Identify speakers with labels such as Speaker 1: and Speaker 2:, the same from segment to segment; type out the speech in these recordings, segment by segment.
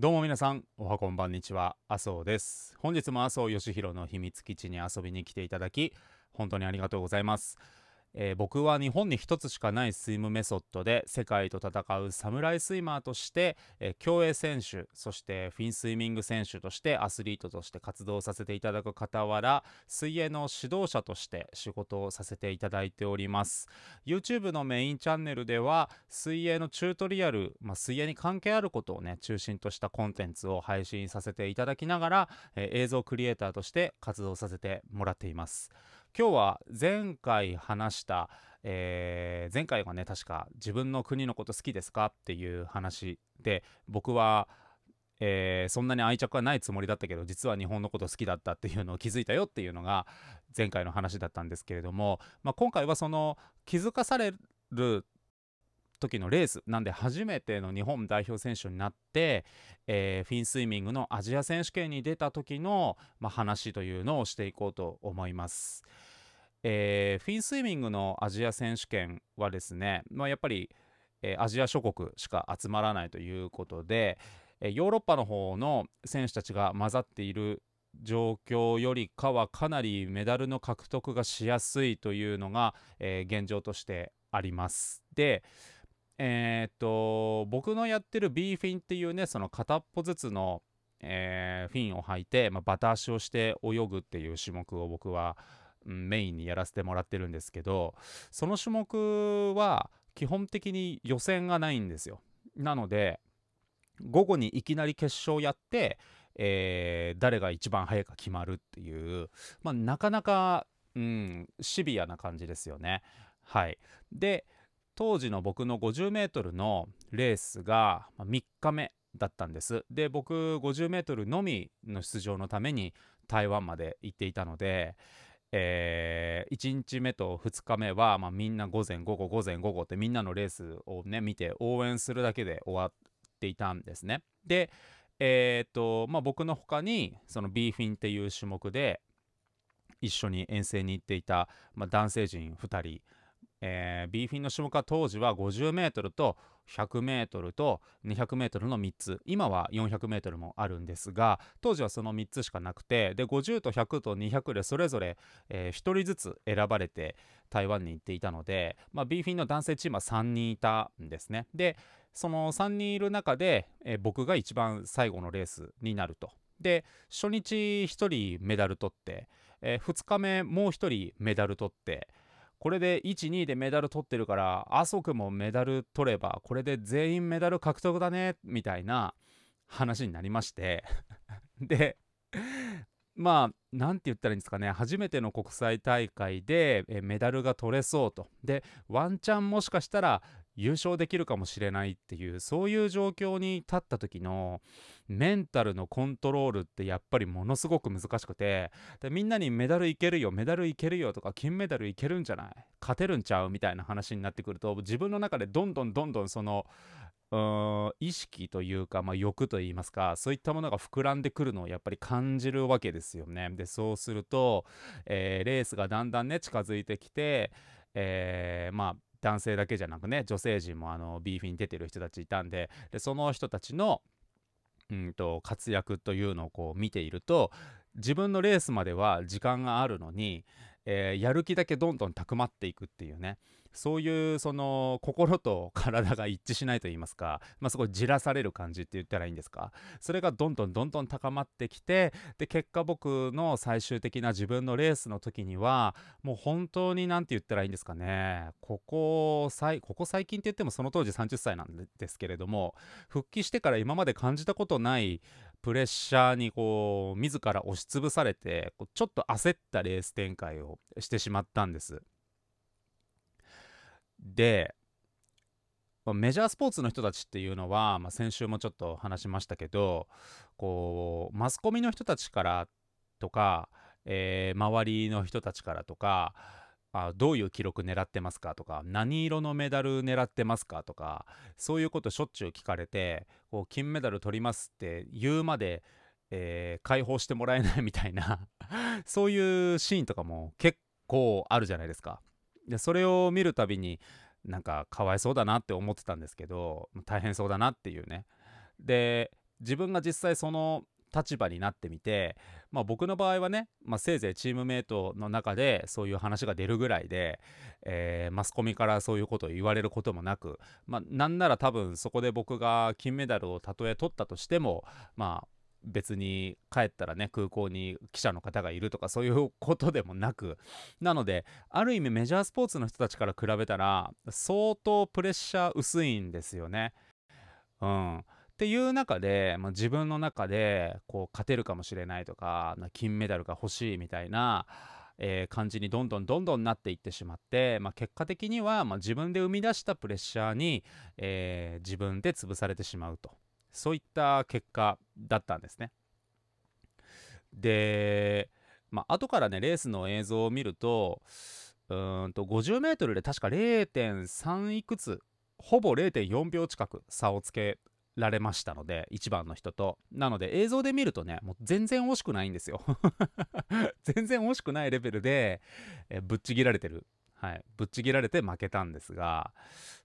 Speaker 1: どうも皆さん、おはこんばんにちは、麻生です。本日も麻生義弘の秘密基地に遊びに来ていただき、本当にありがとうございます。えー僕は日本に一つしかないスイムメソッドで世界と戦うサムライスイマーとして、えー競泳選手そしてフィンスイミング選手としてアスリートとして活動させていただく傍ら水泳の指導者として仕事をさせていただいております。YouTube のメインチャンネルでは水泳のチュートリアル、まあ、水泳に関係あることをね中心としたコンテンツを配信させていただきながら、えー映像クリエイターとして活動させてもらっています。今日は前回話した、えー前回がね確か自分の国のこと好きですかっていう話で僕は、えーそんなに愛着はないつもりだったけど実は日本のこと好きだったっていうのを気づいたよっていうのが前回の話だったんですけれども、まあ、今回はその気づかされる時のレースなんで初めての日本代表選手になって、えーフィンスイミングのアジア選手権に出た時の、まあ、話というのをしていこうと思います。えーフィンスイミングのアジア選手権はですね、まあ、やっぱり、えーアジア諸国しか集まらないということで、えーヨーロッパの方の選手たちが混ざっている状況よりかはかなりメダルの獲得がしやすいというのが、えー現状としてあります。でえーっと僕のやってる B フィンっていうねその片っぽずつの、えーフィンを履いて、まあ、バタ足をして泳ぐっていう種目を僕は、メインにやらせてもらってるんですけどその種目は基本的に予選がないんですよ。なので午後にいきなり決勝やって、えー誰が一番早いか決まるっていう、まあ、なかなか、うん、シビアな感じですよね。はい、で当時の僕の 50m のレースが3日目だったんですで僕 50m のみの出場のために台湾まで行っていたので、え1日目と2日目は、まあ、みんな午前午後午前午後ってみんなのレースをね見て応援するだけで終わっていたんですね。でえーっとまあ僕の他にその B フィンっていう種目で一緒に遠征に行っていた、まあ、男性陣2人えー、B フィンの種目は当時は 50m と 100m と 200m の3つ。今は 400m もあるんですが当時はその3つしかなくてで50と100と200でそれぞれ、え1人ずつ選ばれて台湾に行っていたので、まあ、B フィンの男性チームは3人いたんですね。でその3人いる中で、えー僕が一番最後のレースになると。で初日1人メダル取って、え2日目もう1人メダル取ってこれで12でメダル取ってるから麻生君もメダル取ればこれで全員メダル獲得だねみたいな話になりまして。でまあなんて言ったらいいんですかね。初めての国際大会でメダルが取れそうと。でワンチャンもしかしたら優勝できるかもしれないっていうそういう状況に立った時のメンタルのコントロールってやっぱりものすごく難しくてでみんなにメダルいけるよメダルいけるよとか金メダルいけるんじゃない？勝てるんちゃう？みたいな話になってくると自分の中でどんどんどんどんそのうーん意識というか、まあ、欲といいますかそういったものが膨らんでくるのをやっぱり感じるわけですよね。でそうすると、えーレースがだんだんね近づいてきて、えーまあ男性だけじゃなくね女性陣もあのビーフィンに出てる人たちいたんででその人たちのうんと活躍というのをこう見ていると自分のレースまでは時間があるのに、えーやる気だけどんどん高まっていくっていうね。そういうその心と体が一致しないと言いますか、まあ、すごいじらされる感じって言ったらいいんですか？それがどんどんどんどん高まってきてで結果僕の最終的な自分のレースの時にはもう本当に何て言ったらいいんですかねここ最ここ最近って言ってもその当時30歳なんですけれども復帰してから今まで感じたことないプレッシャーにこう自ら押しつぶされてちょっと焦ったレース展開をしてしまったんです。で、まあメジャースポーツの人たちっていうのは、まあ、先週もちょっと話しましたけどこうマスコミの人たちからとか、えー周りの人たちからとかあどういう記録狙ってますかとか何色のメダル狙ってますかとかそういうことしょっちゅう聞かれてこう金メダル取りますって言うまで、えー解放してもらえないみたいな そういうシーンとかも結構あるじゃないですか。でそれを見るたびになんかかわいそうだなって思ってたんですけど大変そうだなっていうね。で自分が実際その立場になってみて、まあ、僕の場合はね、まあ、せいぜいチームメイトの中でそういう話が出るぐらいで、えー、マスコミからそういうことを言われることもなく、まあ、なんなら多分そこで僕が金メダルをたとえ取ったとしてもまあ別に帰ったらね空港に記者の方がいるとかそういうことでもなく。なのである意味メジャースポーツの人たちから比べたら相当プレッシャー薄いんですよね。うん、っていう中で、まあ、自分の中でこう勝てるかもしれないとか金メダルが欲しいみたいな、えー、感じにどんどんどんどんなっていってしまって、まあ、結果的には、まあ、自分で生み出したプレッシャーに、えー、自分で潰されてしまうと。そういった結果だったんですね。で、まあ後からねレースの映像を見るとうんと 50m で確か0.3いくつほぼ0.4秒近く差をつけられましたので1番の人と。なので映像で見るとねもう全然惜しくないんですよ。全然惜しくないレベルで、えぶっちぎられてる。はい。ぶっちぎられて負けたんですが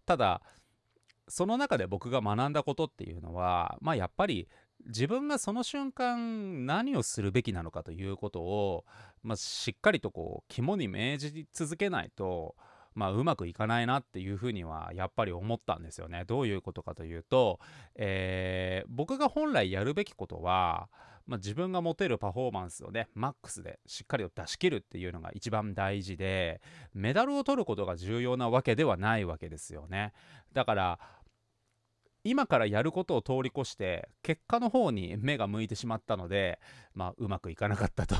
Speaker 1: ただその中で僕が学んだことっていうのはまあやっぱり自分がその瞬間何をするべきなのかということを、まあ、しっかりとこう肝に銘じ続けないとまあ、うまくいかないなっていうふうにはやっぱり思ったんですよね。どういうことかというと、えー、僕が本来やるべきことは、まあ、自分が持てるパフォーマンスをねマックスでしっかりと出し切るっていうのが一番大事でメダルを取ることが重要なわけではないわけですよね。だから今からやることを通り越して結果の方に目が向いてしまったのでまあうまくいかなかったと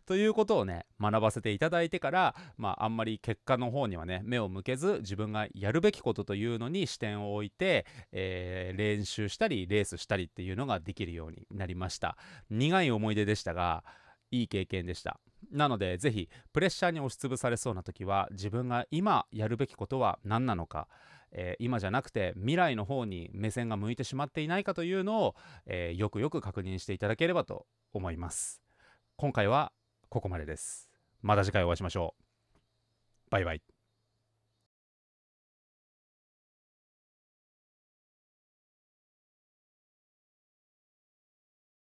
Speaker 1: ということをね学ばせていただいてからまああんまり結果の方にはね目を向けず自分がやるべきことというのに視点を置いて、えー、練習したりレースしたりっていうのができるようになりました苦い思い出でしたがいい経験でしたなのでぜひプレッシャーに押しつぶされそうな時は自分が今やるべきことは何なのかえー、今じゃなくて未来の方に目線が向いてしまっていないかというのを、えー、よくよく確認していただければと思います。今回はここまでです。また次回お会いしましょう。バイバイ。